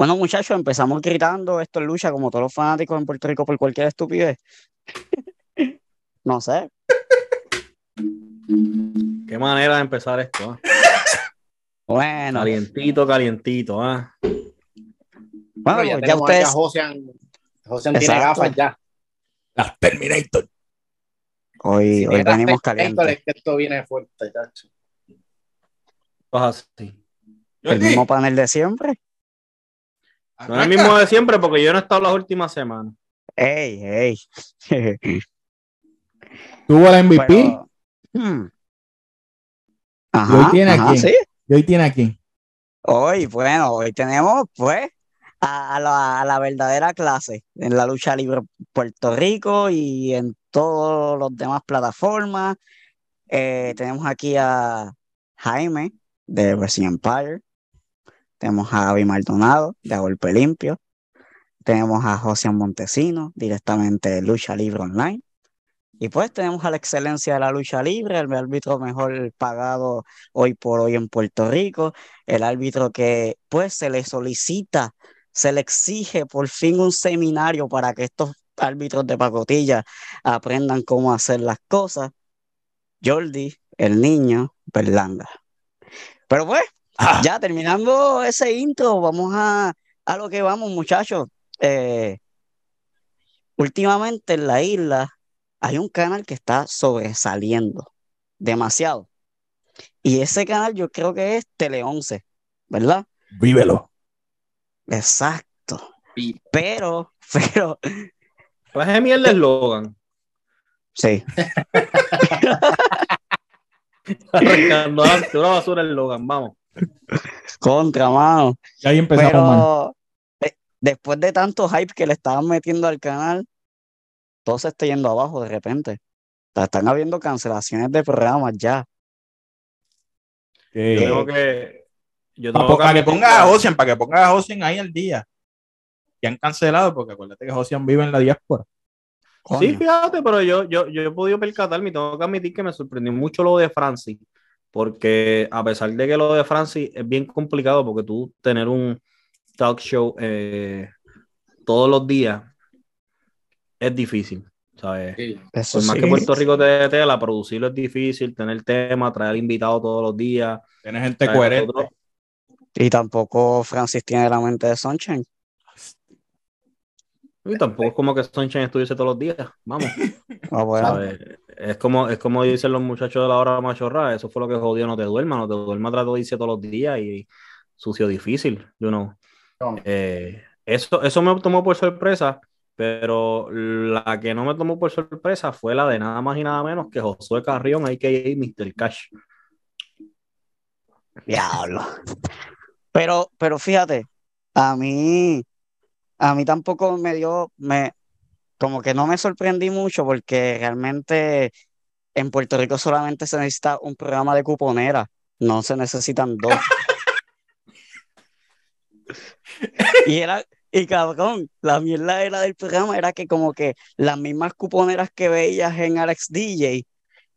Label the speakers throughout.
Speaker 1: Bueno, muchachos, empezamos gritando esto en lucha como todos los fanáticos en Puerto Rico por cualquier estupidez. no sé.
Speaker 2: Qué manera de empezar esto. ¿eh?
Speaker 1: Bueno,
Speaker 2: Calientito, calientito. ¿ah?
Speaker 1: bueno,
Speaker 3: ya,
Speaker 1: ya, ustedes.
Speaker 3: Josian tiene gafas ya.
Speaker 4: Las Terminator.
Speaker 1: Hoy, hoy venimos calientes.
Speaker 3: es esto viene fuerte, chacho.
Speaker 2: Cosas así.
Speaker 1: El mismo panel de siempre.
Speaker 2: No es el mismo de siempre porque yo no he estado las últimas semanas.
Speaker 1: Ey, ey.
Speaker 4: Tuvo el MVP
Speaker 1: Pero, hmm.
Speaker 4: Y hoy tiene
Speaker 1: ajá,
Speaker 4: aquí.
Speaker 1: sí.
Speaker 4: y hoy tiene aquí.
Speaker 1: Hoy, bueno, hoy tenemos pues a, a la, a la verdadera clase en la lucha libre Puerto Rico y en todas las demás plataformas. Eh, tenemos aquí a Jaime de Wrestling Empire. Tenemos a Javi Maldonado de Golpe Limpio. Tenemos a José Montesino directamente de Lucha Libre Online. Y pues tenemos a la excelencia de la lucha libre, el árbitro mejor pagado hoy por hoy en Puerto Rico el árbitro que pues se le solicita, se le exige por fin un seminario para que estos árbitros de pacotilla aprendan cómo hacer las cosas. Jordi, el niño, Berlanga. Pero pues,
Speaker 4: Ah.
Speaker 1: ya terminando ese intro, vamos a, a lo que vamos, muchachos. Eh, últimamente en la isla hay un canal que está sobresaliendo demasiado. Y ese canal yo creo que es Tele 11, ¿verdad?
Speaker 4: Vívelo.
Speaker 1: Exacto.
Speaker 3: Y-
Speaker 1: Pero, pero,
Speaker 2: de mierda eslogan.
Speaker 1: sí,
Speaker 2: Arrancando a una basura el Logan, vamos.
Speaker 1: Contra, mano.
Speaker 4: Y ahí empezamos mal.
Speaker 1: Pero después de tanto hype que le estaban metiendo al canal, todo se está yendo abajo de repente. O sea, Están habiendo cancelaciones de programas ya.
Speaker 4: Que-
Speaker 2: Yo tengo que. Yo
Speaker 4: para,
Speaker 2: tengo
Speaker 4: que
Speaker 2: admitir
Speaker 4: pongas a Josian, para que pongas a Josian ahí al día. Que han cancelado, porque acuérdate que Josian vive en la diáspora.
Speaker 2: Sí,
Speaker 1: Coño.
Speaker 2: fíjate, pero yo, yo, yo he podido percatarme y tengo que admitir que me sorprendió mucho lo de Francis, porque a pesar de que lo de Francis es bien complicado, porque tú tener un talk show eh, todos los días es difícil, ¿sabes?
Speaker 3: Sí.
Speaker 1: Eso
Speaker 2: Por más
Speaker 1: sí.
Speaker 2: que Puerto Rico te dé tela, producirlo es difícil, tener tema, traer invitados todos los días.
Speaker 4: Tiene gente
Speaker 2: ¿sabes?
Speaker 4: coherente.
Speaker 2: Nosotros-
Speaker 1: Y tampoco Francis tiene la mente de Sunshine.
Speaker 2: Y tampoco es como que Sunshine estuviese todos los días, vamos.
Speaker 1: Ah, bueno.
Speaker 2: Es como, es como dicen los muchachos de la hora machorra, eso fue lo que jodió No Te Duermas, No Te Duermas trato de irse todos los días y sucio difícil, you know.
Speaker 3: No.
Speaker 2: Eh, eso, eso me tomó por sorpresa, pero la que no me tomó por sorpresa fue la de nada más y nada menos que Josué Carrión, a.k.a. Mr. Cash.
Speaker 1: Diablo. Pero, pero fíjate, a mí, a mí tampoco me dio, me, como que no me sorprendí mucho porque realmente en Puerto Rico solamente se necesita un programa de cuponera, no se necesitan dos. Y era, y cabrón, la mierda era del programa era que como que las mismas cuponeras que veías en Alex DJ,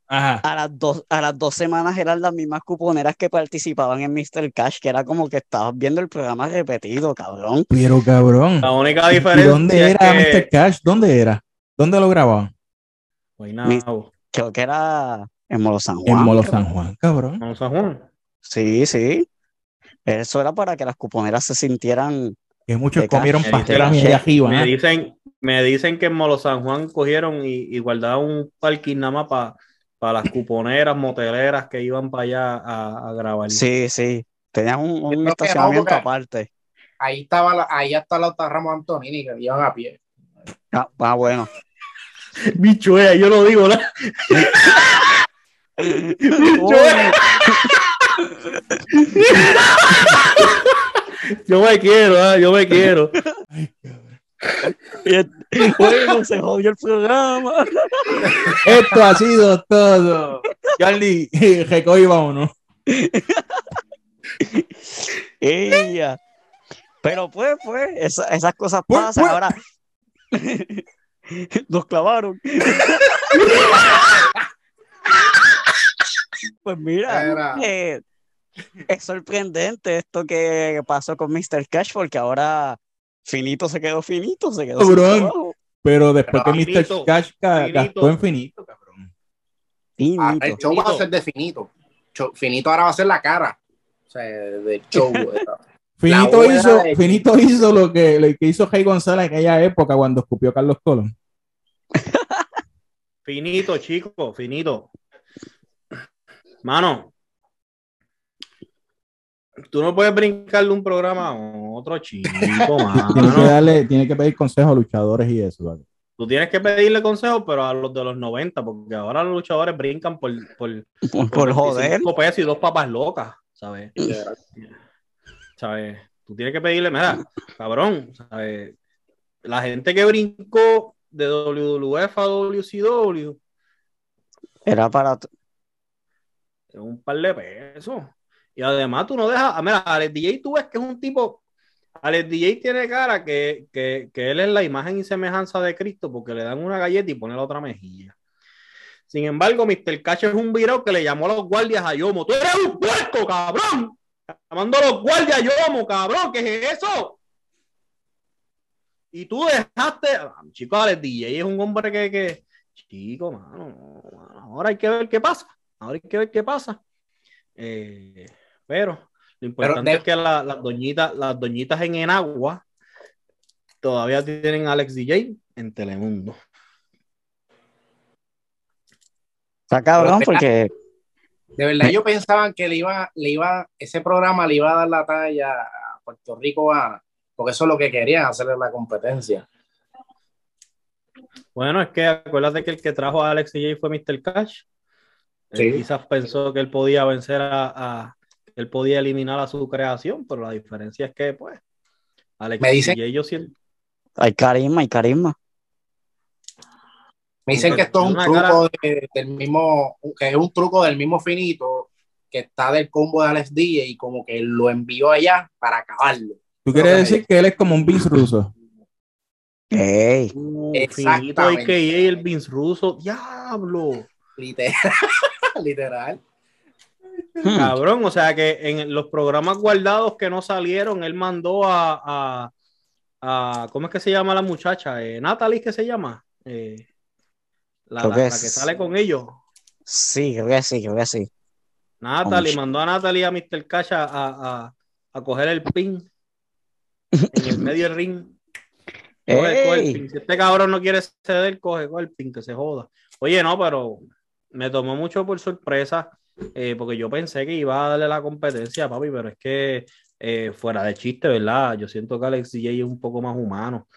Speaker 4: Ajá.
Speaker 1: a las dos, a las dos semanas eran las mismas cuponeras que participaban en Mr. Cash, que era como que estabas viendo el programa repetido, cabrón.
Speaker 4: Pero cabrón.
Speaker 2: La única
Speaker 4: ¿Y
Speaker 2: diferencia
Speaker 4: dónde era
Speaker 2: que...
Speaker 4: Mr. Cash? ¿Dónde era? ¿Dónde lo grababan?
Speaker 1: Creo que era en Molo San
Speaker 4: En
Speaker 1: Juan.
Speaker 4: Molo
Speaker 1: creo.
Speaker 4: San Juan, cabrón.
Speaker 2: no, San Juan.
Speaker 1: Sí, sí. Eso era para que las cuponeras se sintieran.
Speaker 4: Que muchos
Speaker 1: De
Speaker 4: comieron pastelas allá arriba.
Speaker 2: Me dicen, me dicen que en Molo San Juan cogieron y, y guardaron un parking nada más para las cuponeras, moteleras que iban para allá a, a grabar.
Speaker 1: Sí, sí. Tenían un,
Speaker 3: no,
Speaker 1: estacionamiento aparte.
Speaker 3: Ahí estaba la, ahí está la otra Ramos Antonini que iban a pie.
Speaker 1: Ah, ah, bueno.
Speaker 2: Bicho, eh, yo lo digo, ¿no? Yo me quiero, ah, yo me quiero.
Speaker 1: Bueno, se jodió el programa.
Speaker 4: Esto ha sido todo. Charlie, recoge y vámonos.
Speaker 1: Ella. Pero pues, pues, esa- esas cosas
Speaker 4: Pues,
Speaker 1: pasan.
Speaker 4: pues.
Speaker 1: Ahora nos clavaron. pues mira, eh, es sorprendente esto que pasó con Mr. Cash, porque ahora finito se quedó finito, se quedó trabajo.
Speaker 4: Pero después
Speaker 2: Pero
Speaker 4: que
Speaker 2: finito,
Speaker 4: Mr. Cash ca-
Speaker 2: finito.
Speaker 4: gastó en finito, cabrón.
Speaker 3: Ah,
Speaker 1: Finito.
Speaker 3: el show va a ser de finito. Cho- Finito ahora va a ser la cara. O sea, del show.
Speaker 4: Finito hizo,
Speaker 3: de-
Speaker 4: Finito hizo lo que, lo que hizo Jay González en aquella época cuando escupió Carlos Colón.
Speaker 2: Finito, chico, finito. Mano, tú no puedes brincarle un programa a otro chico,
Speaker 4: Tiene que,
Speaker 2: mano.
Speaker 4: darle, tiene que pedir consejos a luchadores y eso. ¿vale?
Speaker 2: Tú tienes que pedirle consejos, pero a los de los 90, porque ahora los luchadores brincan por, por,
Speaker 1: Por, por joder.
Speaker 2: 25 pesos y dos papas locas, ¿sabes? ¿Sabes? Tú tienes que pedirle, mira, cabrón, ¿sabes? La gente que brincó de WWF a WCW
Speaker 1: Era para.
Speaker 2: un par de pesos. Y además tú no dejas, ah, mira, Alex DJ tú ves que es un tipo, Alex DJ tiene cara que, que, que él es la imagen y semejanza de Cristo porque le dan una galleta y pone la otra mejilla. Sin embargo, Mr. Cash es un virado que le llamó a los guardias a Yomo. ¡Tú eres un puerco, cabrón! Llamando a los guardias a Yomo, cabrón, ¿qué es eso? Y tú dejaste, ah, chico, Alex DJ es un hombre que, que chico, mano, no, mano, ahora hay que ver qué pasa. Ahora hay que ver qué pasa. Eh, pero lo importante
Speaker 3: de-
Speaker 2: es que la- las doñitas, las doñitas en Enagua todavía tienen a Alex DJ en Telemundo.
Speaker 1: Está cabrón porque.
Speaker 3: De verdad, ellos pensaban que le iba, le iba, ese programa le iba a dar la talla a Puerto Rico a, porque eso es lo que querían, hacerle la competencia.
Speaker 2: Bueno, es que acuérdate que el que trajo a Alex DJ fue Mr. Cash. Él quizás pensó que él podía vencer a, él podía eliminar a su creación, pero la diferencia es que, pues, Alex
Speaker 3: Me dicen-
Speaker 2: DJ yo siento.
Speaker 1: Hay carisma, hay carisma.
Speaker 3: Me dicen que esto es un truco de- del mismo, que es un truco del mismo finito que está del combo de Alex DJ y como que lo envió allá para acabarlo.
Speaker 4: ¿Tú quieres
Speaker 3: que
Speaker 4: decir que él es como un Vince Russo?
Speaker 1: Ey.
Speaker 2: Uh,
Speaker 3: Exactamente.
Speaker 2: Finito AKA el Vince Russo. ¡Diablo!
Speaker 3: Literal. Literal.
Speaker 1: Hmm.
Speaker 2: Cabrón, o sea que en los programas guardados que no salieron, él mandó a, a, a- ¿cómo es que se llama la muchacha? Eh, Natalie, ¿qué se llama? Eh, la,
Speaker 1: que
Speaker 2: la
Speaker 1: es-
Speaker 2: que sale con ellos.
Speaker 1: Sí, creo que sí, creo que sí.
Speaker 2: Natalie, mandó a Natalie a Mr. Cash a, a- a- coger el pin en el medio del ring. Coge, coge el pin. Si este cabrón no quiere ceder, coge, coge el pin, que se joda. Oye, no, pero me tomó mucho por sorpresa, eh, porque yo pensé que iba a darle la competencia, papi, pero es que eh, fuera de chiste, ¿verdad? Yo siento que Alex DJ es un poco más humano.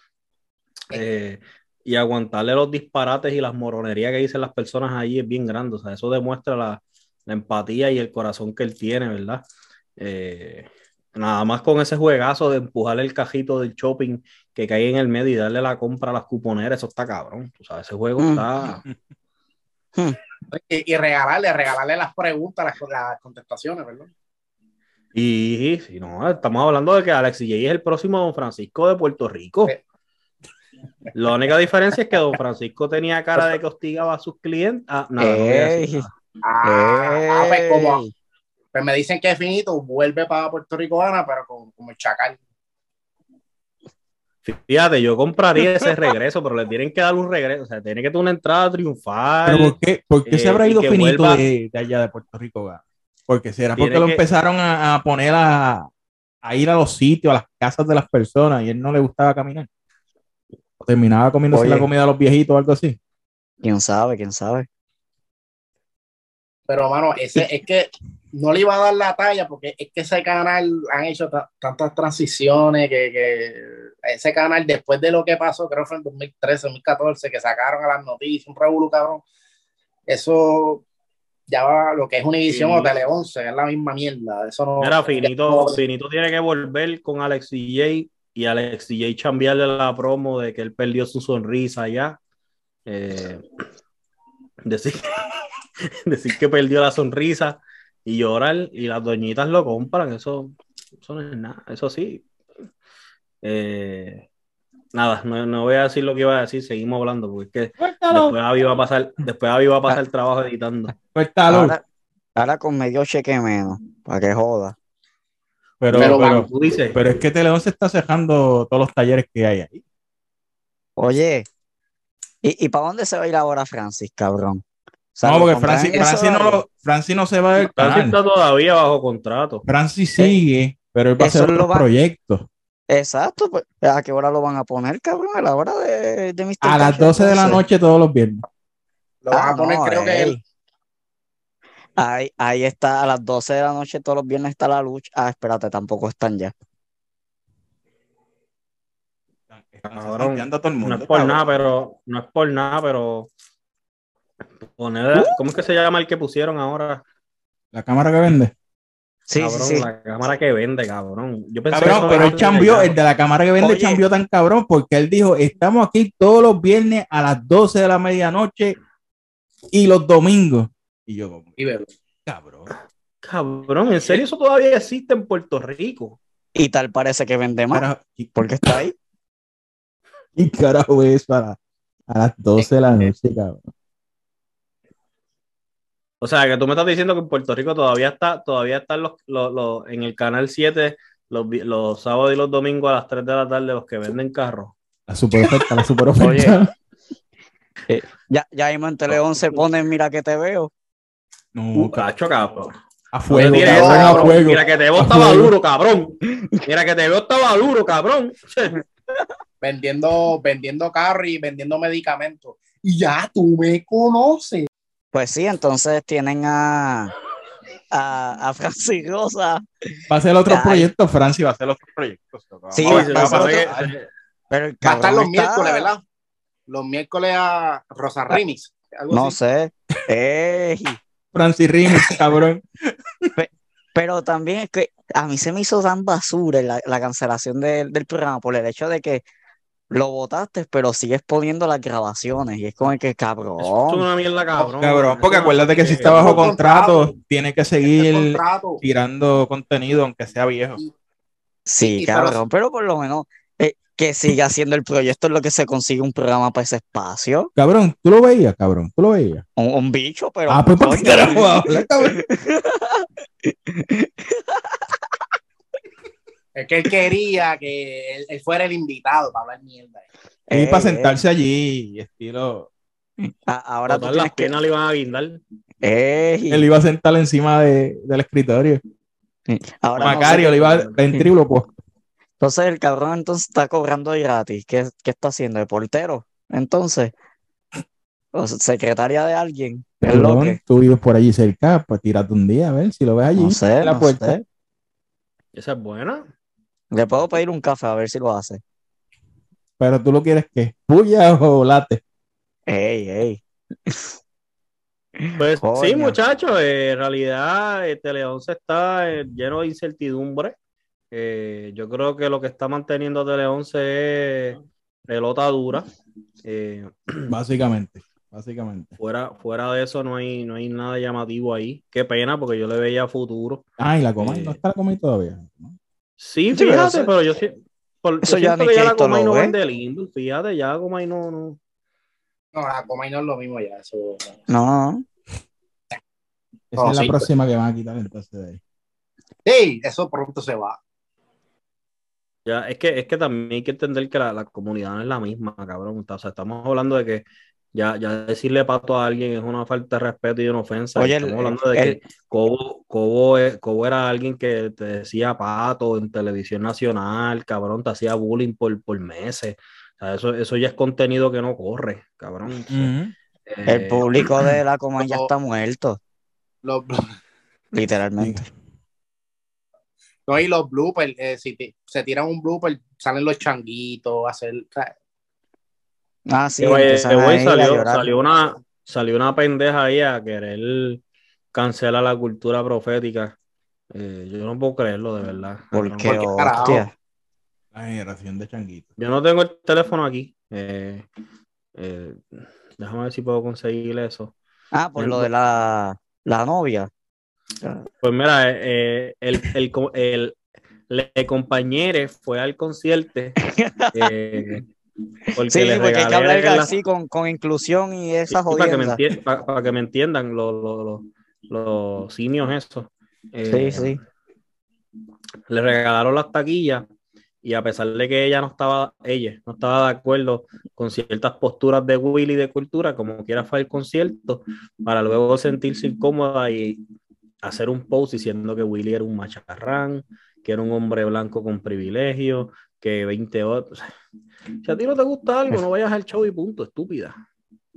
Speaker 2: Eh, y aguantarle los disparates y las moronerías que dicen las personas ahí es bien grande. O sea, eso demuestra la, la empatía y el corazón que él tiene, ¿verdad? Eh, nada más con ese juegazo de empujarle el cajito del shopping que cae en el medio y darle la compra a las cuponeras, eso está cabrón. Tú sabes, ese juego
Speaker 1: Mm.
Speaker 2: está.
Speaker 3: Y, y regalarle, regalarle las preguntas, las, las contestaciones, ¿verdad?
Speaker 2: Y si no, estamos hablando de que Alex DJ es el próximo Don Francisco de Puerto Rico.
Speaker 3: Sí.
Speaker 2: La única diferencia es que Don Francisco tenía cara de que hostigaba a sus clientes. Ah, nada, no voy a decir
Speaker 1: Ey.
Speaker 2: nada.
Speaker 3: Ah, pues, como, pues me dicen que es finito, vuelve para Puerto Rico Ana, pero como, como el chacal.
Speaker 2: Fíjate, yo compraría ese regreso, pero le tienen que dar un regreso. O sea, tiene que tener una entrada triunfal.
Speaker 4: ¿Pero por qué, por qué
Speaker 2: eh,
Speaker 4: se habrá ido finito de, de allá de Puerto Rico? Porque será porque lo empezaron a, a poner a, a ir a los sitios, a las casas de las personas y él no le gustaba caminar. O terminaba comiéndose
Speaker 1: Oye.
Speaker 4: la comida de los viejitos o algo así.
Speaker 1: ¿Quién sabe? ¿Quién sabe?
Speaker 3: Pero, mano, ese, es que no le iba a dar la talla porque es que ese canal han hecho ta- tantas transiciones que, que ese canal, después de lo que pasó, creo que fue en 2013, 2014, que sacaron a las noticias, un revuelo cabrón, eso ya va lo que es Univision
Speaker 2: Sí.
Speaker 3: o Tele 11, es la misma mierda. Eso no.
Speaker 2: Mira, Finito,
Speaker 3: no-
Speaker 2: Finito tiene que volver con Alex DJ y Alex DJ chambearle la promo de que él perdió su sonrisa allá. Eh, decir, decir que perdió la sonrisa y llorar y las doñitas lo compran. Eso, eso no es nada. Eso sí. Eh, nada, no, no voy a decir lo que iba a decir. Seguimos hablando porque es que
Speaker 4: Suéltalo,
Speaker 2: después Avi va a pasar, después Avi va a pasar el trabajo editando.
Speaker 4: suéltalo.
Speaker 1: Ahora, Ahora con medio cheque menos, para que joda.
Speaker 4: Pero,
Speaker 3: Pero,
Speaker 4: pero,
Speaker 2: Tú dices,
Speaker 4: pero es que Teleón se está cerrando todos los talleres que hay ahí.
Speaker 1: Oye, ¿y, y para dónde se va a ir ahora Francis, cabrón?
Speaker 4: No,
Speaker 1: ¿lo
Speaker 4: porque Francis, Francis no, lo- Francis no se va del
Speaker 2: Francis
Speaker 4: canal.
Speaker 2: está todavía bajo contrato.
Speaker 4: Francis sigue, pero él va a hacer
Speaker 1: lo
Speaker 4: otros
Speaker 1: va-
Speaker 4: proyectos.
Speaker 1: Exacto, pues, ¿a qué hora lo van a poner, cabrón? A la hora de, de Mr.
Speaker 4: A las
Speaker 1: Cash,
Speaker 4: 12 de la noche todos los viernes.
Speaker 3: Lo van
Speaker 1: Ah,
Speaker 3: a poner,
Speaker 1: no,
Speaker 3: creo que el,
Speaker 1: Ahí, ahí está, a las 12 de la noche todos los viernes está la lucha. Ah, espérate, tampoco están ya.
Speaker 2: Cabrón,
Speaker 4: Santeando a todo el mundo,
Speaker 2: No es por
Speaker 4: cabrón.
Speaker 2: nada, pero no es por nada, pero poner, ¿cómo es que se llama el que pusieron ahora?
Speaker 4: La cámara que vende.
Speaker 1: Sí,
Speaker 2: cabrón,
Speaker 1: sí, sí.
Speaker 2: la cámara que vende, cabrón. Yo pensé que
Speaker 4: Cabrón, pero él cambió, el de la cámara que vende
Speaker 1: Oye.
Speaker 4: cambió tan cabrón porque él dijo, estamos aquí todos los viernes a las 12 de la medianoche y los domingos. Y yo como,
Speaker 3: y bebé.
Speaker 4: cabrón.
Speaker 2: Cabrón, ¿en serio eso todavía existe en Puerto Rico?
Speaker 1: Y tal parece que vende más,
Speaker 4: Carajo, ¿qué-
Speaker 1: porque está ahí.
Speaker 4: ¿Qué carajo es para a las 12 de la noche, cabrón?
Speaker 2: O sea, que tú me estás diciendo que en Puerto Rico todavía está, todavía están los, los, los- en el canal 7 los, los sábados y los domingos a las 3 de la tarde los que venden carros.
Speaker 4: La super oferta, la super oferta.
Speaker 1: Ya, ya mismo en Tele 11 ponen Mira que te veo.
Speaker 4: No, ca-
Speaker 2: Cacho, cabrón.
Speaker 4: a fuego,
Speaker 2: tires
Speaker 4: cabrón,
Speaker 2: esa,
Speaker 4: a
Speaker 2: cabrón.
Speaker 4: fuego.
Speaker 2: Mira que te veo estaba
Speaker 4: fuego.
Speaker 2: duro, cabrón. Mira que te veo estaba duro, cabrón.
Speaker 3: vendiendo, vendiendo carro y vendiendo medicamentos. Y ya tú me conoces.
Speaker 1: Pues sí, entonces tienen a, a, a Francis Rosa.
Speaker 4: Va a hacer otros
Speaker 1: Ay.
Speaker 4: proyectos, Francis va a hacer otros proyectos.
Speaker 1: Sí, va- a
Speaker 4: pasar.
Speaker 1: Pero el
Speaker 3: Va a estar los
Speaker 1: está-
Speaker 3: miércoles, ¿verdad? Los miércoles a Rosa Remix. Algo
Speaker 1: No
Speaker 3: así.
Speaker 1: sé. Ey,
Speaker 4: Francis Remix, cabrón.
Speaker 1: Pero también es que a mí se me hizo tan basura la, la cancelación del- del programa por el hecho de que lo votaste, pero sigues poniendo las grabaciones. Y es como que
Speaker 2: Eso es
Speaker 1: cabrón.
Speaker 2: una mierda, cabrón.
Speaker 4: Cabrón, porque acuérdate que si
Speaker 2: es-
Speaker 4: está bajo contrato,
Speaker 3: contrato.
Speaker 4: tiene que
Speaker 3: Este
Speaker 4: seguir
Speaker 3: contrato.
Speaker 4: tirando contenido, aunque sea viejo.
Speaker 1: Sí,
Speaker 3: y-
Speaker 1: cabrón. Pero por lo menos eh, que siga haciendo el proyecto es lo que se consigue un programa para ese espacio.
Speaker 4: Cabrón, tú lo veías, cabrón, tú lo veías.
Speaker 1: Un, un bicho, pero.
Speaker 4: Ah, pues ¿para qué cabrón?
Speaker 3: Es que él quería que él, él fuera el invitado para hablar mierda.
Speaker 4: Y para
Speaker 1: ey.
Speaker 4: sentarse allí, estilo.
Speaker 1: A- ahora tienes
Speaker 2: las
Speaker 1: que.
Speaker 2: piernas le iban a guindar.
Speaker 1: Ey,
Speaker 4: Él iba a sentar encima de, del escritorio.
Speaker 1: ahora no sé
Speaker 4: Macario le iba a ventrículo, pues.
Speaker 1: Entonces el cabrón entonces está cobrando de gratis. ¿Qué, qué está haciendo? ¿De portero? Entonces, o secretaria de alguien. Es lo
Speaker 4: Cabrón,
Speaker 1: que.
Speaker 4: tú vives por allí cerca, pues tírate un día a ver si lo ves allí.
Speaker 1: No sé,
Speaker 4: en la
Speaker 1: no
Speaker 4: puerta.
Speaker 1: sé.
Speaker 2: Esa es buena.
Speaker 1: Le puedo pedir un café a ver si lo hace.
Speaker 4: Pero tú lo quieres que puya o late.
Speaker 1: Ey, ey.
Speaker 2: Pues sí, muchachos, eh, en realidad eh, Tele 11 está eh, lleno de incertidumbre. Eh, yo creo que lo que está manteniendo a Tele 11 es pelota dura. Eh,
Speaker 4: Básicamente. Básicamente.
Speaker 2: fuera, fuera de eso no hay, no hay nada llamativo ahí. Qué pena, porque yo le veía futuro.
Speaker 4: Ah, y la coma,
Speaker 2: Eh.
Speaker 4: no está la coma todavía. ¿no?
Speaker 2: Sí,
Speaker 1: Sí, pero
Speaker 2: fíjate,
Speaker 1: eso-
Speaker 2: pero yo, sí- por, yo
Speaker 1: eso ya ni
Speaker 2: que ya la Comay no
Speaker 1: ve.
Speaker 2: vende limbo. Fíjate, ya la Comay no, no.
Speaker 3: No, la coma y no es lo mismo ya. Eso.
Speaker 1: No,
Speaker 4: Esa
Speaker 3: No,
Speaker 4: es la
Speaker 3: sí,
Speaker 4: próxima que van a quitar entonces de ahí.
Speaker 3: Sí, eso pronto se va.
Speaker 2: Ya, es que, es que también hay que entender que la, la comunidad no es la misma, cabrón. O sea, estamos hablando de que ya, ya decirle pato a alguien es una falta de respeto y una ofensa.
Speaker 1: Oye,
Speaker 2: estamos
Speaker 1: el-
Speaker 2: hablando de
Speaker 1: el-
Speaker 2: que Cobo, Cobo, Cobo era alguien que te decía pato en televisión nacional, cabrón, te hacía bullying por, por meses. O sea, eso, eso ya es contenido que no corre, cabrón.
Speaker 4: Ujú.
Speaker 1: el
Speaker 2: Eh,
Speaker 1: público de la coma ya está muerto,
Speaker 3: Los,
Speaker 1: literalmente.
Speaker 3: no, y los bloopers, eh, si te- se tiran un blooper, salen los changuitos, hacer.
Speaker 1: Ah, sí,
Speaker 2: güey,
Speaker 1: ahí a
Speaker 2: salió, salió una, salió una pendeja ahí a querer cancelar la cultura profética. Eh, yo no puedo creerlo, de verdad.
Speaker 1: ¿Por
Speaker 2: cabrón.
Speaker 1: qué,
Speaker 3: Porque, carajo.
Speaker 1: hostia?
Speaker 4: La generación de changuitos.
Speaker 2: Yo no tengo el teléfono aquí. Eh, eh, déjame ver si puedo conseguir eso.
Speaker 1: Ah, por lo de la, la novia.
Speaker 2: Pues mira, eh, eh, el, el, el, le compañere fue al concierto. porque
Speaker 1: Sí,
Speaker 2: le
Speaker 1: sí, porque hay que hablar
Speaker 2: la-
Speaker 1: así con, con inclusión y
Speaker 2: Sí,
Speaker 1: esa
Speaker 2: para que me
Speaker 1: jodienda.
Speaker 2: entien- pa- para que me entiendan, lo- lo- lo- los simios esos.
Speaker 1: Sí,
Speaker 2: eh,
Speaker 1: sí.
Speaker 2: le regalaron las taquillas y a pesar de que ella no estaba, ella no estaba de acuerdo con ciertas posturas de Willy de cultura, como quiera fue el concierto, para luego sentirse incómoda y hacer un post diciendo que Willy era un macharrán, que era un hombre blanco con privilegio, que 20 otros. Si a ti no te gusta algo, no vayas al show y punto, estúpida.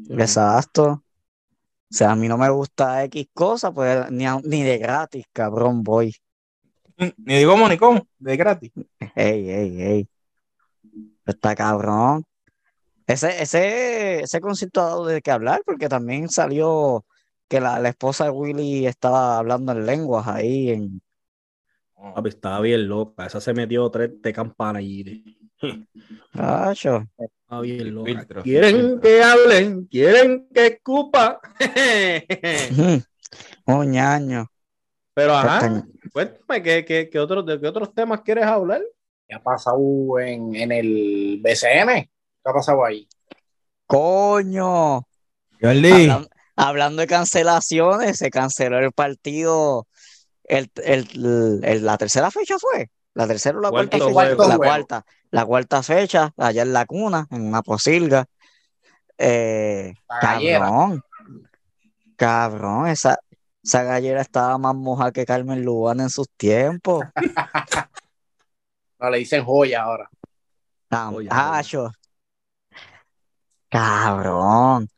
Speaker 1: Exacto. O sea, a mí no me gusta X cosa, pues ni, a- ni de gratis, cabrón, voy.
Speaker 4: Ni digo cómo ni cómo, de gratis.
Speaker 1: Ey, ey, ey. Está cabrón. Ese, ese, ese concierto ha dado de qué hablar, porque también salió que la, la esposa de Willy estaba hablando en lenguas ahí en.
Speaker 2: Papi, estaba bien loca. Esa se metió tres de campana y
Speaker 1: Acho.
Speaker 2: estaba bien loca.
Speaker 4: Filtro,
Speaker 2: quieren
Speaker 4: filtro.
Speaker 2: que hablen, quieren que escupa.
Speaker 1: Oh, ñaño.
Speaker 2: Pero ajá, cuéntame, ¿qué, qué, qué otros, ¿de qué otros temas quieres hablar?
Speaker 3: ¿Qué ha pasado en, en el BCN? ¿Qué ha pasado ahí?
Speaker 1: Coño. Hablando de cancelaciones, se canceló el partido. El, el- el- la tercera fecha fue. La tercera o la cuarta fecha.
Speaker 3: juego.
Speaker 1: La cuarta. La cuarta fecha, allá en la cuna, en una posilga. Eh, cabrón. Cabrón, esa, esa gallera estaba más moja que Carmen Lubana en sus tiempos.
Speaker 3: No, le dicen joya ahora.
Speaker 1: Tan-
Speaker 2: Oye,
Speaker 1: acho. Cabrón.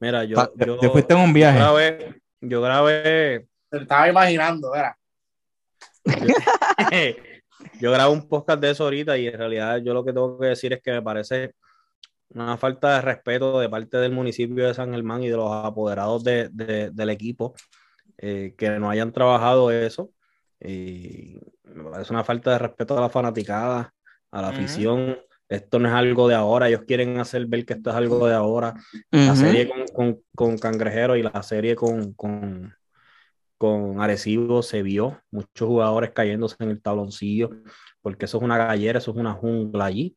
Speaker 2: Mira, yo, yo,
Speaker 4: te fuiste en un
Speaker 2: yo
Speaker 4: viaje.
Speaker 2: grabé, yo grabé,
Speaker 3: Se lo estaba imaginando, era.
Speaker 2: yo grabé un podcast de eso ahorita y en realidad yo lo que tengo que decir es que me parece una falta de respeto de parte del municipio de San Germán y de los apoderados de- de- del equipo eh, que no hayan trabajado eso. Y me parece una falta de respeto a la fanaticada, a la afición. Esto no es algo de ahora, ellos quieren hacer ver que esto es algo de ahora. La serie con, con, con Cangrejero y la serie con, con, con Arecibo se vio, muchos jugadores cayéndose en el tabloncillo, porque eso es una gallera, eso es una jungla allí.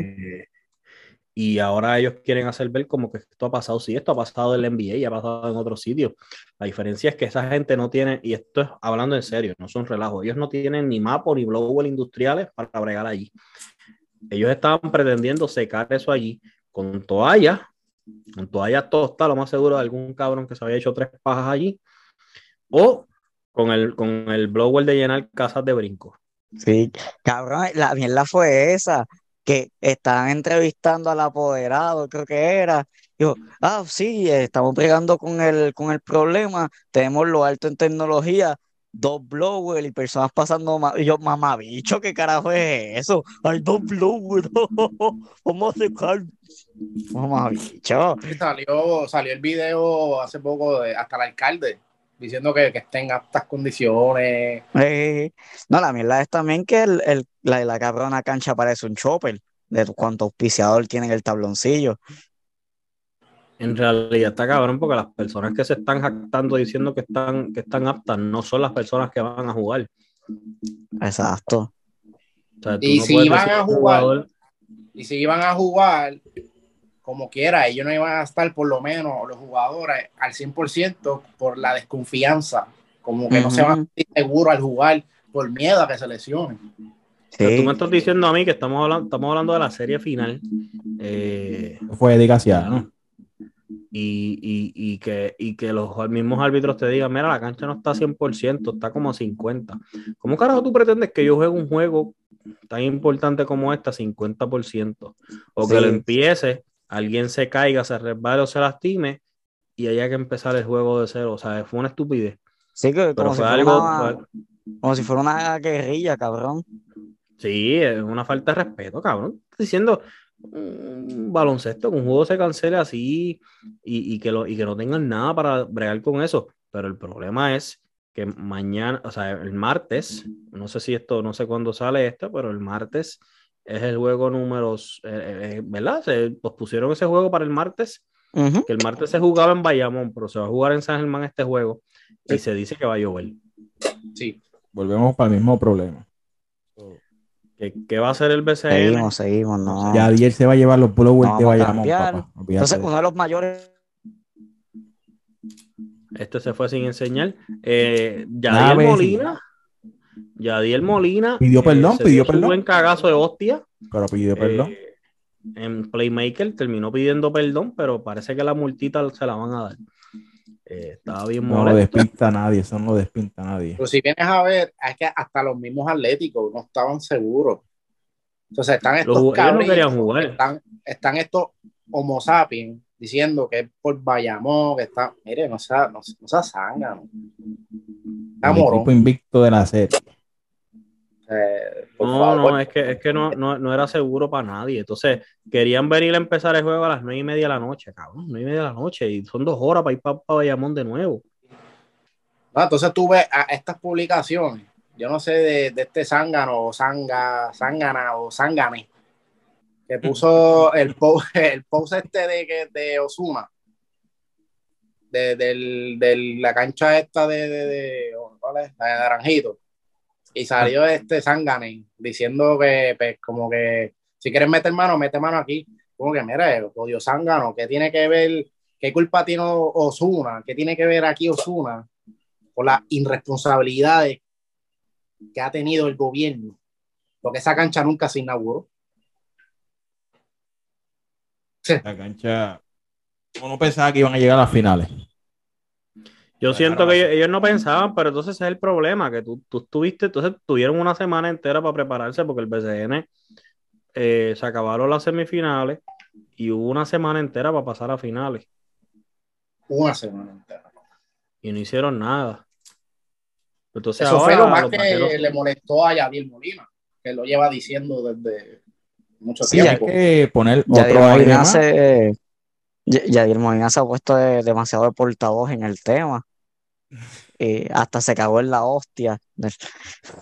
Speaker 2: Eh, y ahora ellos quieren hacer ver como que esto ha pasado, sí, esto ha pasado en la NBA y ha pasado en otros sitios. La diferencia es que esa gente no tiene, y esto es hablando en serio, no son relajos, ellos no tienen ni mapo ni blower industriales para bregar allí. Ellos estaban pretendiendo secar eso allí con toalla, con toalla tosta, lo más seguro de algún cabrón que se había hecho tres pajas allí, o con el, con el blower de llenar casas de brinco.
Speaker 1: Sí, cabrón, la mierda fue esa, que estaban entrevistando al apoderado, creo que era. Dijo, ah, sí, estamos bregando con el, con el problema, tenemos lo alto en tecnología, dos blowers y personas pasando, ma-". y yo, mamabicho, ¿qué carajo es eso? Hay dos blowers, vamos a secar. Mamabicho.
Speaker 3: Y salió, salió el video hace poco de hasta el alcalde diciendo que, que estén en aptas condiciones.
Speaker 1: Eh, no, la mierda es también que el, el- la, la cabrona cancha parece un chopper, de cuánto auspiciador tiene en el tabloncillo.
Speaker 2: En realidad está cabrón porque las personas que se están jactando diciendo que están, que están aptas no son las personas que van a jugar.
Speaker 1: Exacto.
Speaker 2: O sea, tú
Speaker 3: Y
Speaker 2: no
Speaker 3: si
Speaker 2: decir
Speaker 3: a jugar,
Speaker 2: jugador-
Speaker 3: Y si iban a jugar como quiera, ellos no iban a estar por lo menos los jugadores al 100% por la desconfianza, como que no se van a sentir seguros al jugar por miedo a que se lesionen.
Speaker 2: O sea,
Speaker 1: Sí.
Speaker 2: tú me estás diciendo a mí que estamos hablando, estamos hablando de la serie final eh,
Speaker 4: fue dedicación.
Speaker 2: Y, y- y que, y que los mismos árbitros te digan, mira, la cancha no está a 100%, está como a 50%. ¿Cómo carajo tú pretendes que yo juegue un juego tan importante como este a 50%? O que
Speaker 1: Sí.
Speaker 2: lo empiece, alguien se caiga, se resbale o se lastime y haya que empezar el juego de cero. O sea, fue una estupidez.
Speaker 1: Sí, que
Speaker 2: Pero
Speaker 1: como si
Speaker 2: fue
Speaker 1: fuera
Speaker 2: algo,
Speaker 1: una, como si fuera una guerrilla, cabrón.
Speaker 2: Sí, es una falta de respeto, cabrón. Diciendo un baloncesto, que un juego se cancele así y, y que lo, y que no tengan nada para bregar con eso. Pero el problema es que mañana, o sea, el martes, no sé si esto, no sé cuándo sale esto, pero el martes es el juego número, eh, eh, ¿verdad? Se pospusieron ese juego para el martes, que el martes se jugaba en Bayamón, pero se va a jugar en San Germán este juego y se dice que va a llover.
Speaker 3: Sí.
Speaker 4: Volvemos para el mismo problema.
Speaker 2: ¿Qué, qué va a hacer el BCN?
Speaker 1: Seguimos, seguimos, no.
Speaker 4: Ya Adiel se va a llevar los blowers
Speaker 1: No
Speaker 4: de Bayamón, papá.
Speaker 1: Entonces, uno de los mayores
Speaker 2: Este se fue sin enseñar. Eh,
Speaker 4: Nada
Speaker 2: Yadiel
Speaker 4: vecino.
Speaker 2: Molina. Yadiel Molina.
Speaker 4: Pidió
Speaker 2: eh,
Speaker 4: perdón,
Speaker 2: se
Speaker 4: pidió perdón.
Speaker 2: buen cagazo de hostia.
Speaker 4: Pero pidió perdón.
Speaker 2: Eh, en Playmaker terminó pidiendo perdón, pero parece que la multita se la van a dar. Eh, estaba bien
Speaker 4: no lo despinta nadie, eso no lo despinta nadie.
Speaker 3: Pero si vienes a ver, es que hasta los mismos atléticos no estaban seguros. Entonces están estos
Speaker 2: Los- ellos no
Speaker 3: cabritos,
Speaker 2: querían jugar.
Speaker 3: Están, están estos homo sapiens diciendo que es por Bayamón, que está. Mire, no sea, no, no sea zángano. Está
Speaker 4: El
Speaker 3: morón.
Speaker 4: equipo invicto de la serie.
Speaker 3: Eh, por
Speaker 2: No,
Speaker 3: favor.
Speaker 2: no, es que, es que no, no, no era seguro para nadie. Entonces, querían venir a empezar el juego a las nueve y media de la noche, cabrón. Nueve y media de la noche. Y son dos horas para ir para, Bayamón de nuevo.
Speaker 3: No, entonces tú ves a estas publicaciones, yo no sé de, de este zángano o zanga, zángana o zángane, que puso el post, el post este de, de Osuna, de, del- de la cancha esta de, de, de- ¿cuál es? La de Naranjito, y salió este zángane diciendo que, pues, como que si quieres meter mano, mete mano aquí. Como que, mira, odio zángano, ¿qué tiene que ver? ¿Qué culpa tiene Osuna? ¿Qué tiene que ver aquí Osuna? por las irresponsabilidades que ha tenido el gobierno, porque esa cancha nunca se inauguró.
Speaker 4: La cancha. Uno pensaba que iban a llegar a las finales.
Speaker 2: Yo siento que ellos, ellos no pensaban, pero entonces ese es el problema, que tú, tú estuviste, entonces tuvieron una semana entera para prepararse porque el BCN eh, se acabaron las semifinales y hubo una semana entera para pasar a finales
Speaker 3: Una semana entera.
Speaker 2: y no hicieron nada. Entonces
Speaker 3: Eso fue lo más que
Speaker 2: vaqueros-
Speaker 3: le molestó a Yadiel Molina, que lo lleva diciendo desde mucho
Speaker 4: Sí, hay
Speaker 3: tiempo.
Speaker 4: que poner
Speaker 1: Yadier
Speaker 4: otro
Speaker 1: Molina se, Ya- Yadier Molina se ha puesto de- demasiado de portavoz en el tema. Y hasta se cagó en la hostia de,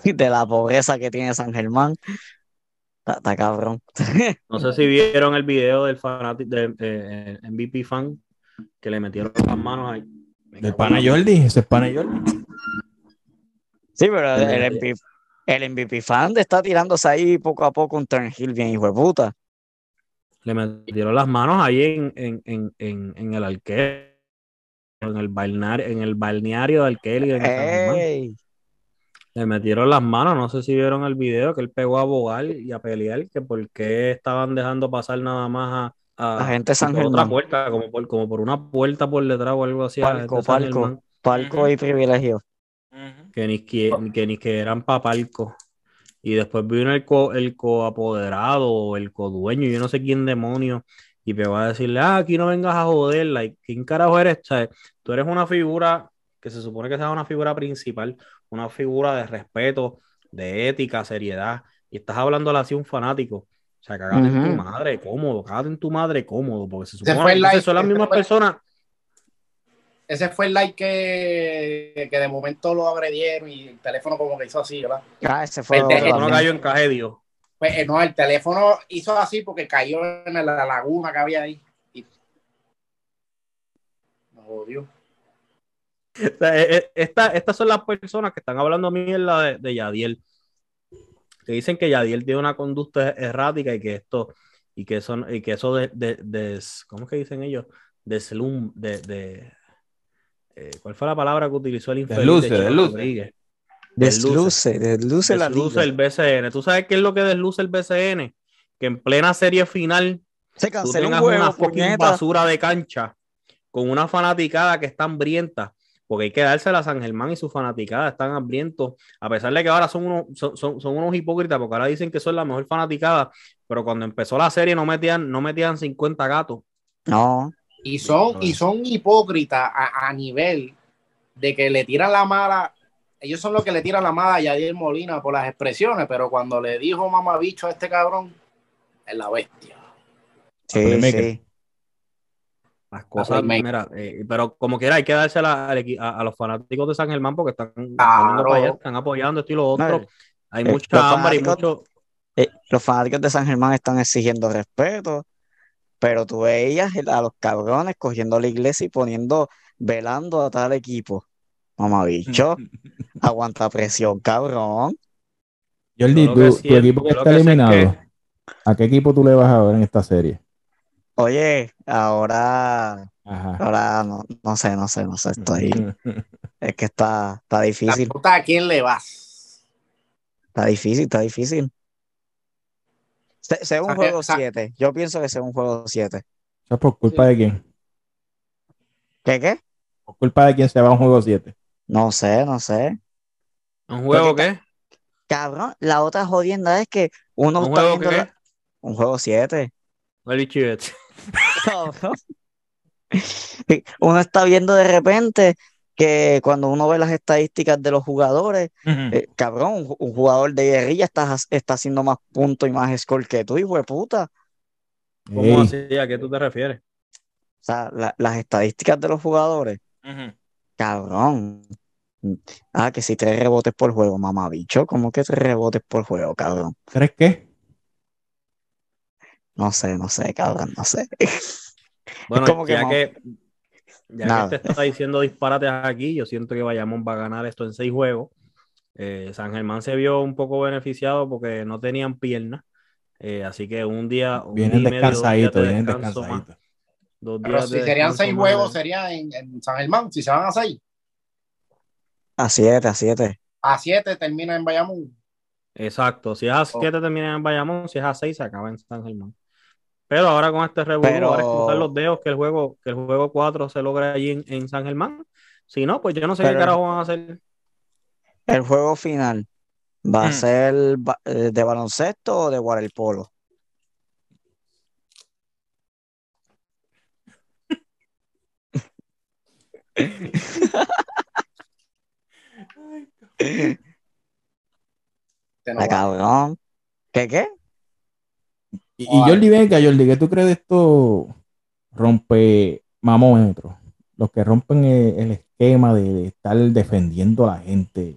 Speaker 1: de la pobreza que tiene San Germán. Está, está cabrón.
Speaker 2: No sé si vieron el video del fanático del eh, MVP fan que le metieron las manos ahí.
Speaker 4: Del pana Jordi, ese es pana Jordi.
Speaker 1: Sí, pero el,
Speaker 2: Eh,
Speaker 1: el MVP, el MVP fan está tirándose ahí poco a poco un turnhill bien hijo de puta.
Speaker 2: Le metieron las manos ahí en, en, en, en, en el alquer, en el balneario, en el balneario de Alqueli en San Le metieron las manos, no sé si vieron el video que él pegó a abogar y a pelear, que por qué estaban dejando pasar nada más a, a-
Speaker 1: la gente San
Speaker 2: por otra puerta, como por, como por una puerta por detrás o algo así.
Speaker 1: Palco, palco, palco y privilegio.
Speaker 2: que ni que, que ni que eran papalco. Y después vino el, co, el coapoderado o el codueño, yo no sé quién demonio, y me va a decirle, ah, aquí no vengas a joderla. ¿Y quién carajo eres? O sea, tú eres una figura que se supone que sea una figura principal, una figura de respeto, de ética, seriedad, y estás hablándole así a un fanático. O sea, cagate en tu madre, cómodo, cagate en tu madre, cómodo, porque se supone
Speaker 3: el
Speaker 2: que son las mismas
Speaker 3: fue-
Speaker 2: personas.
Speaker 3: Ese fue el like que, que de momento lo agredieron y el teléfono como que hizo así, ¿verdad?
Speaker 1: Ah, ese fue
Speaker 3: El
Speaker 1: otro
Speaker 3: de-
Speaker 2: que no
Speaker 1: también.
Speaker 2: cayó en cajedio.
Speaker 3: Pues eh, no, el teléfono hizo así porque cayó en la, la laguna que había ahí. Y... Me jodió.
Speaker 2: Eh, eh, esta- estas son las personas que están hablando mierda de, de Yadiel. Que dicen que Yadiel tiene una conducta errática y que esto, y que eso, y que eso de, de, de- ¿cómo es que dicen ellos? De slum, de, de eh, ¿cuál fue la palabra que utilizó el infeliz
Speaker 4: Desluce,
Speaker 2: de Chelo
Speaker 4: desluce.
Speaker 1: Desluce, desluce la
Speaker 2: Desluce
Speaker 1: liga.
Speaker 2: el BCN. ¿Tú sabes qué es lo que desluce el BCN? Que en plena serie final
Speaker 1: Se
Speaker 2: tú
Speaker 1: un
Speaker 2: tengas una fucking basura de cancha con una fanaticada que está hambrienta, porque hay que dársela a San Germán y su fanaticada están hambrientos, a pesar de que ahora son unos, son, son- son unos hipócritas, porque ahora dicen que son la mejor fanaticada, pero cuando empezó la serie no metían, no metían 50 gatos.
Speaker 1: No,
Speaker 3: Y son, y son hipócritas a, a nivel de que le tiran la mala. Ellos son los que le tiran la mala a Yadier Molina por las expresiones, pero cuando le dijo mamabicho a este cabrón, es la bestia.
Speaker 1: sí, sí.
Speaker 2: Las cosas, mira, eh, pero como quiera hay que dársela a, a los fanáticos de San Germán porque están,
Speaker 3: Claro.
Speaker 2: para allá, están apoyando esto y lo otro. Hay
Speaker 1: eh, los
Speaker 2: mucha hambre y
Speaker 1: fanáticos-
Speaker 2: mucho...
Speaker 1: Eh, los fanáticos de San Germán están exigiendo respeto, pero tú veías a los cabrones cogiendo la iglesia y poniendo, velando a tal equipo. Mamabicho, aguanta presión, cabrón.
Speaker 4: Jordi,
Speaker 2: Yo lo
Speaker 4: tu,
Speaker 2: que
Speaker 4: tu
Speaker 2: sí-
Speaker 4: equipo que está
Speaker 2: que sé es
Speaker 4: eliminado,
Speaker 2: que-
Speaker 4: ¿a qué equipo tú le vas a ver en esta serie?
Speaker 1: Oye, ahora,
Speaker 4: Ajá.
Speaker 1: ahora no, no sé, no sé, no sé, estoy, es que está, está
Speaker 3: La
Speaker 1: difícil,
Speaker 3: puta, ¿a quién le vas?
Speaker 1: está difícil, está difícil. Se-
Speaker 3: Saque-
Speaker 1: juego
Speaker 3: sa-
Speaker 1: 7, yo pienso que sea un juego 7.
Speaker 4: ¿Eso es por culpa de quién?
Speaker 1: ¿Qué qué?
Speaker 4: ¿Por culpa de quién se va a un juego 7?
Speaker 1: No sé, no sé.
Speaker 2: ¿Un juego
Speaker 1: Porque
Speaker 2: qué?
Speaker 1: Cabrón, la otra jodienda es que uno
Speaker 2: ¿Un
Speaker 1: está
Speaker 2: juego
Speaker 1: viendo
Speaker 2: qué?
Speaker 1: la- un juego 7.
Speaker 2: El Chivets.
Speaker 1: Cabrón. Uno está viendo de repente que cuando uno ve las estadísticas de los jugadores, eh, cabrón, un, ju- un jugador de guerrilla está, está haciendo más puntos y más score que tú, hijo de puta.
Speaker 2: ¿Cómo así? ¿A qué tú te refieres?
Speaker 1: O sea, la- las estadísticas de los jugadores, cabrón. Ah, que si tres rebotes por juego, mamabicho, ¿cómo que tres rebotes por juego, cabrón?
Speaker 4: ¿Crees qué?
Speaker 1: No sé, no sé, cabrón, no sé.
Speaker 2: Bueno,
Speaker 1: como que
Speaker 2: ya
Speaker 1: no.
Speaker 2: que ya
Speaker 1: Nada.
Speaker 2: que te está diciendo disparates aquí, yo siento que Bayamón va a ganar esto en seis juegos. Eh, San Germán se vio un poco beneficiado porque no tenían piernas. Eh, así que un día, un
Speaker 4: Vienen
Speaker 2: día
Speaker 4: descansaditos,
Speaker 2: de
Speaker 4: vienen descansaditos.
Speaker 2: Dos
Speaker 3: Pero
Speaker 2: días
Speaker 3: si
Speaker 2: de
Speaker 3: serían seis juegos,
Speaker 2: de-
Speaker 3: sería en, en San Germán. Si se van a seis,
Speaker 1: A siete, a siete.
Speaker 3: a siete termina en Bayamón.
Speaker 2: Exacto. Si es a 7 termina en Bayamón, si es a 6 se acaba en San Germán. Pero ahora con este revuelo,
Speaker 1: Pero-
Speaker 2: ahora es cruzar los dedos que el juego, que el juego 4 se logre allí en, en San Germán. Si no, pues yo no sé
Speaker 1: Pero-
Speaker 2: qué carajo van a hacer.
Speaker 1: El juego final va a
Speaker 4: Mm.
Speaker 1: ser eh, de baloncesto o de waterpolo.
Speaker 3: Te no
Speaker 1: La cabrón. ¿Qué qué?
Speaker 4: Y, y Jordi, venga, Jordi, ¿qué tú crees de esto rompe mamómetros? Los que rompen el, el esquema de, de estar defendiendo a la gente.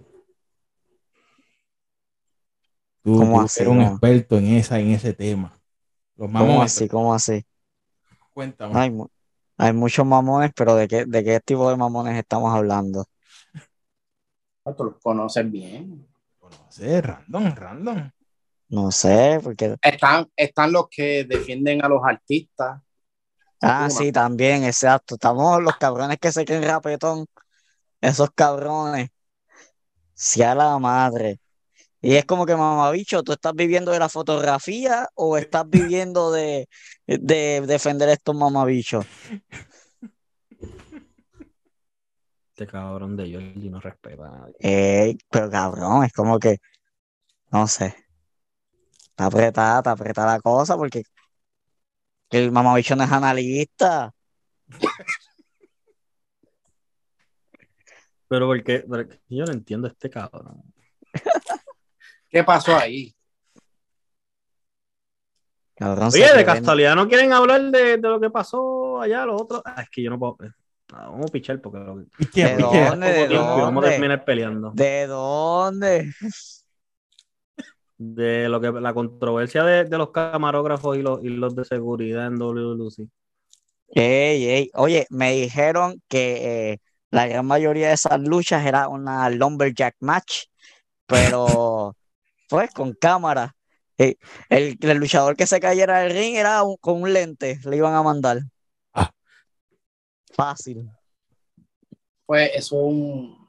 Speaker 4: Tú,
Speaker 1: ¿Cómo
Speaker 4: tú
Speaker 1: así,
Speaker 4: eres un
Speaker 1: no?
Speaker 4: experto en, esa, en ese tema. Los
Speaker 1: ¿Cómo
Speaker 4: mamómetros.
Speaker 1: así? ¿Cómo así?
Speaker 4: Cuéntame.
Speaker 1: Mu- hay muchos mamones, pero ¿de qué, de qué tipo de mamones estamos hablando?
Speaker 3: Ah, Tú los conoces bien.
Speaker 4: No sé, random, random.
Speaker 1: No sé, porque...
Speaker 3: Están, están los que defienden a los artistas.
Speaker 1: Ah,
Speaker 3: Puma.
Speaker 1: sí, también, exacto. Estamos los cabrones que se creen rapetón. Esos cabrones. Sea la madre. Y es como que, mamabicho, ¿tú estás viviendo de la fotografía o estás viviendo de, de defender a estos mamabichos?
Speaker 2: Este cabrón de Jordi no respeta a nadie.
Speaker 1: Ey, pero cabrón, es como que, no sé. Está apretada, está apretada la cosa porque que el mamabicho no es analista.
Speaker 2: Pero porque, pero yo no entiendo a este cabrón.
Speaker 3: ¿Qué pasó ahí?
Speaker 1: Cabrón,
Speaker 2: Oye, de casualidad no quieren hablar de, de lo que pasó allá, lo otro. Ah, es que yo no puedo. Ah, vamos a pichar porque
Speaker 1: ¿De
Speaker 4: piche.
Speaker 1: dónde? ¿De
Speaker 2: y vamos a
Speaker 1: dónde?
Speaker 2: terminar peleando.
Speaker 1: ¿De dónde?
Speaker 2: De lo que la controversia de, de los camarógrafos y los, y los de seguridad en WLC.
Speaker 1: Ey, ey. Oye, me dijeron que eh, la gran mayoría de esas luchas era una lumberjack match, pero pues con cámara. Eh, el, el luchador que se cayera del ring era un- con un lente, le iban a mandar.
Speaker 4: Ah.
Speaker 1: Fácil.
Speaker 3: Pues eso es un.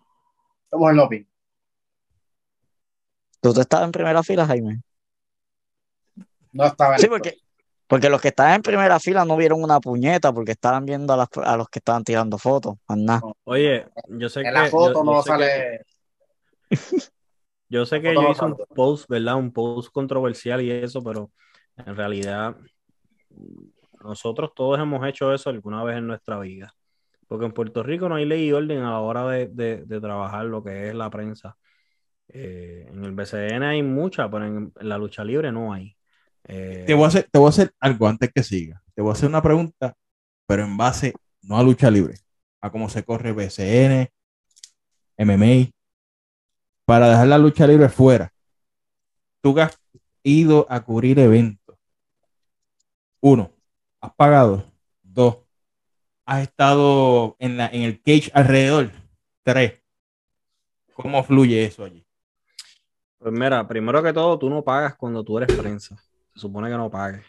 Speaker 3: Somos el Lopi.
Speaker 1: ¿Tú te estabas en primera fila, Jaime?
Speaker 3: No estaba en
Speaker 1: Sí, porque, porque los que estaban en primera fila no vieron una puñeta porque estaban viendo a, las- a los que estaban tirando fotos. nada.
Speaker 2: Oye, yo sé que.
Speaker 3: En la foto
Speaker 2: yo- yo
Speaker 3: no
Speaker 2: que-
Speaker 3: sale.
Speaker 2: Yo sé que yo hice un post, ¿verdad? Un post controversial y eso, pero en realidad nosotros todos hemos hecho eso alguna vez en nuestra vida. Porque en Puerto Rico no hay ley y orden a la hora de, de- de trabajar lo que es la prensa. Eh, en el BCN hay mucha, pero en, en la lucha libre no hay. Eh,
Speaker 4: Te voy, a hacer, te voy a hacer algo antes que siga. Te voy a hacer una pregunta, pero en base no a lucha libre, a cómo se corre BCN, MMA, para dejar la lucha libre fuera. Tú has ido a cubrir eventos. Uno, has pagado. Dos, has estado en, la, en el cage alrededor. Tres, ¿cómo fluye eso allí?
Speaker 2: Pues mira, primero que todo, tú no pagas cuando tú eres prensa. Se supone que no pagues.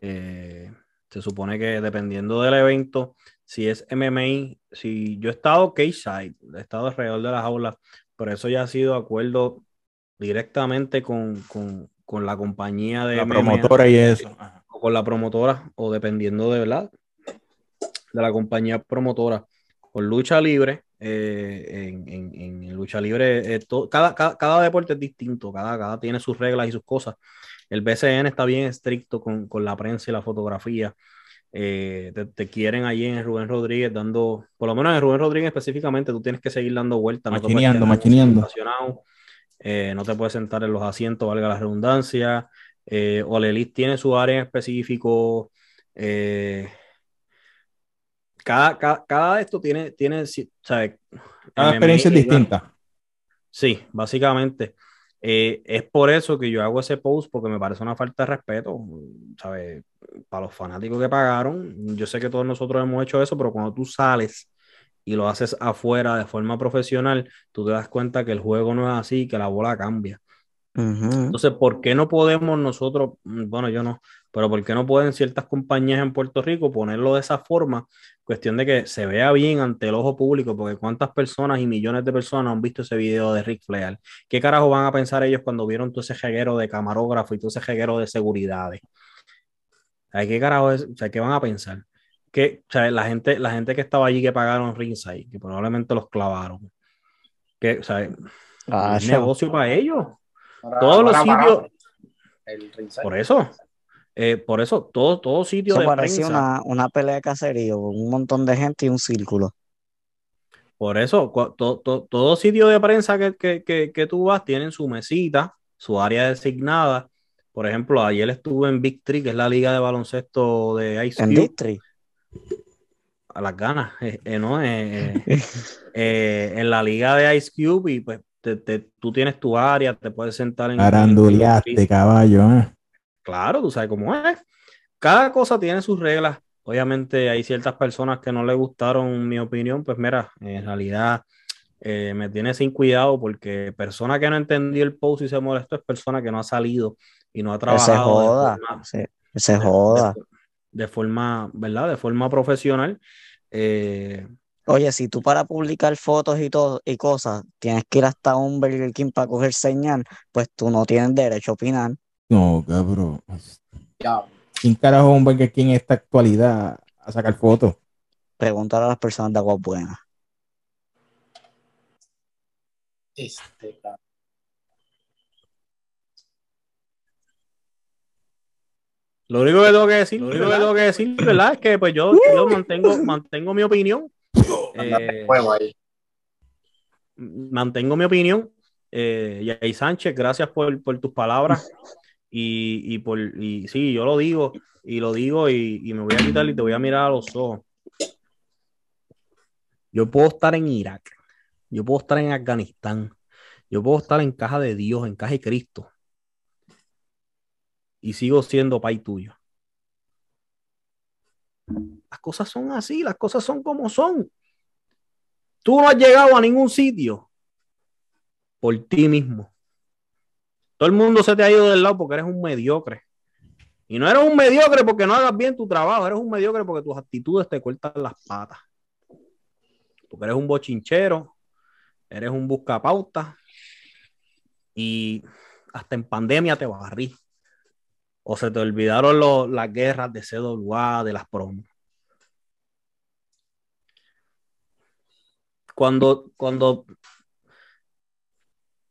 Speaker 2: Eh, se supone que dependiendo del evento, si es MMA, si yo he estado cage-side, he estado alrededor de las aulas, pero eso ya ha sido acuerdo directamente con, con, con la compañía de
Speaker 4: La
Speaker 2: MMA,
Speaker 4: promotora y eso.
Speaker 2: O con la promotora, o dependiendo de verdad, de la compañía promotora. Con lucha libre, eh, en, en- en lucha libre, eh, to- cada, cada, cada deporte es distinto, cada, cada tiene sus reglas y sus cosas. El BCN está bien estricto con, con la prensa y la fotografía. Eh, te, te quieren allí en Rubén Rodríguez dando, por lo menos en Rubén Rodríguez específicamente, tú tienes que seguir dando vueltas. no te puedes
Speaker 4: Machineando, machineando.
Speaker 2: eh, no te puedes sentar en los asientos, valga la redundancia. Eh, All Elite tiene su área en específico. eh, cada, cada, cada de esto tiene, tiene ¿sabes?
Speaker 4: Cada
Speaker 2: MMA,
Speaker 4: experiencia es distinta.
Speaker 2: Sí, básicamente. Eh, es por eso que yo hago ese post, porque me parece una falta de respeto, ¿sabes? Para los fanáticos que pagaron. Yo sé que todos nosotros hemos hecho eso, pero cuando tú sales y lo haces afuera de forma profesional, tú te das cuenta que el juego no es así, que la bola cambia. Entonces, ¿por qué no podemos nosotros, mm, bueno, yo no, pero por qué no pueden ciertas compañías en Puerto Rico ponerlo de esa forma? Cuestión de que se vea bien ante el ojo público, porque cuántas personas y millones de personas han visto ese video de Rick Flair. ¿Qué carajo van a pensar ellos cuando vieron todo ese jeguero de camarógrafo y todo ese jeguero de seguridades? ¿Sabes ¿Qué carajo es? O sea, ¿qué van a pensar? Que, o sea, la gente, la gente que estaba allí que pagaron ringside, que probablemente los clavaron. Que, o sea,
Speaker 1: Ah,
Speaker 2: negocio para ellos. Todos los sitios.
Speaker 3: El
Speaker 2: por eso, eh, por eso, todo, todo sitio
Speaker 1: Eso
Speaker 2: de
Speaker 1: parecía
Speaker 2: prensa,
Speaker 1: una, una pelea de caserío, con un montón de gente y un círculo.
Speaker 2: por eso, to- to- todo sitio de prensa que, que, que, que tú vas tienen su mesita, su área designada. Por ejemplo, ayer estuve en Big Tree, que es la liga de baloncesto de Ice
Speaker 1: En
Speaker 2: Cube,
Speaker 1: District.
Speaker 2: a las ganas, eh, eh, ¿no? Eh, eh, eh, en la liga de Ice Cube y pues te- te- tú tienes tu área, te puedes sentar en... en- en-
Speaker 4: Aranduleaste, caballo. ¿eh?
Speaker 2: Claro, tú sabes cómo es. Cada cosa tiene sus reglas. Obviamente hay ciertas personas que no le gustaron mi opinión, pues mira, en realidad eh, me tiene sin cuidado porque persona que no entendió el post y se molestó es persona que no ha salido y no ha
Speaker 1: se
Speaker 2: trabajado de
Speaker 1: joda.
Speaker 2: forma-
Speaker 1: se- se joda.
Speaker 2: de, de forma, ¿verdad? De forma profesional. Eh,
Speaker 1: Oye, si tú para publicar fotos y todo y cosas tienes que ir hasta un Burger King para coger señal, pues tú no tienes derecho a opinar.
Speaker 4: No, cabrón.
Speaker 3: Ya,
Speaker 4: ¿Quién carajo es un Burger King en esta actualidad a sacar fotos?
Speaker 1: Preguntar a las personas de Aguas Buenas.
Speaker 3: este, cabrón.
Speaker 2: lo único que tengo que decir, lo único que tengo que decir, ¿verdad? Es que pues yo, yo mantengo, mantengo mi opinión. Eh,
Speaker 3: Juego ahí.
Speaker 2: mantengo mi opinión. Eh, Yay Sánchez, gracias por, por tus palabras. Y, y por, y sí, yo lo digo, y lo digo, y, y me voy a quitar y te voy a mirar a los ojos. Yo puedo estar en Irak, yo puedo estar en Afganistán, yo puedo estar en caja de Dios, en caja de Cristo. Y sigo siendo pay tuyo. Las cosas son así, las cosas son como son. Tú no has llegado a ningún sitio por ti mismo. Todo el mundo se te ha ido del lado porque eres un mediocre. Y no eres un mediocre porque no hagas bien tu trabajo, eres un mediocre porque tus actitudes te cortan las patas. Porque eres un bochinchero, eres un buscapauta y hasta en pandemia te barrí. O se te olvidaron las guerras de CWA, de las promos. Cuando, cuando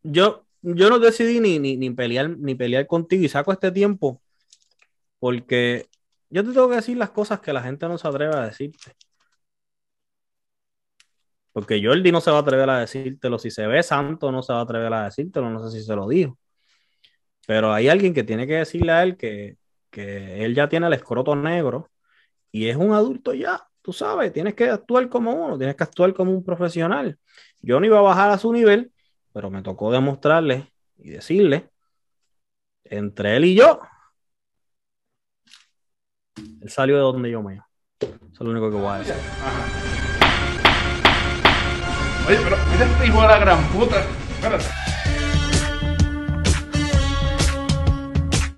Speaker 2: yo, yo no decidí ni, ni, ni pelear, ni pelear contigo y saco este tiempo porque yo te tengo que decir las cosas que la gente no se atreve a decirte. Porque Jordi no se va a atrever a decírtelo. Si se ve santo, no se va a atrever a decírtelo. No sé si se lo dijo. Pero hay alguien que tiene que decirle a él que, que él ya tiene el escroto negro y es un adulto ya. Tú sabes, tienes que actuar como uno, tienes que actuar como un profesional. Yo no iba a bajar a su nivel, pero me tocó demostrarle y decirle, entre él y yo, él salió de donde yo me. Eso es lo único que voy a decir.
Speaker 5: Oye, pero mira este hijo de la gran puta. Espérate.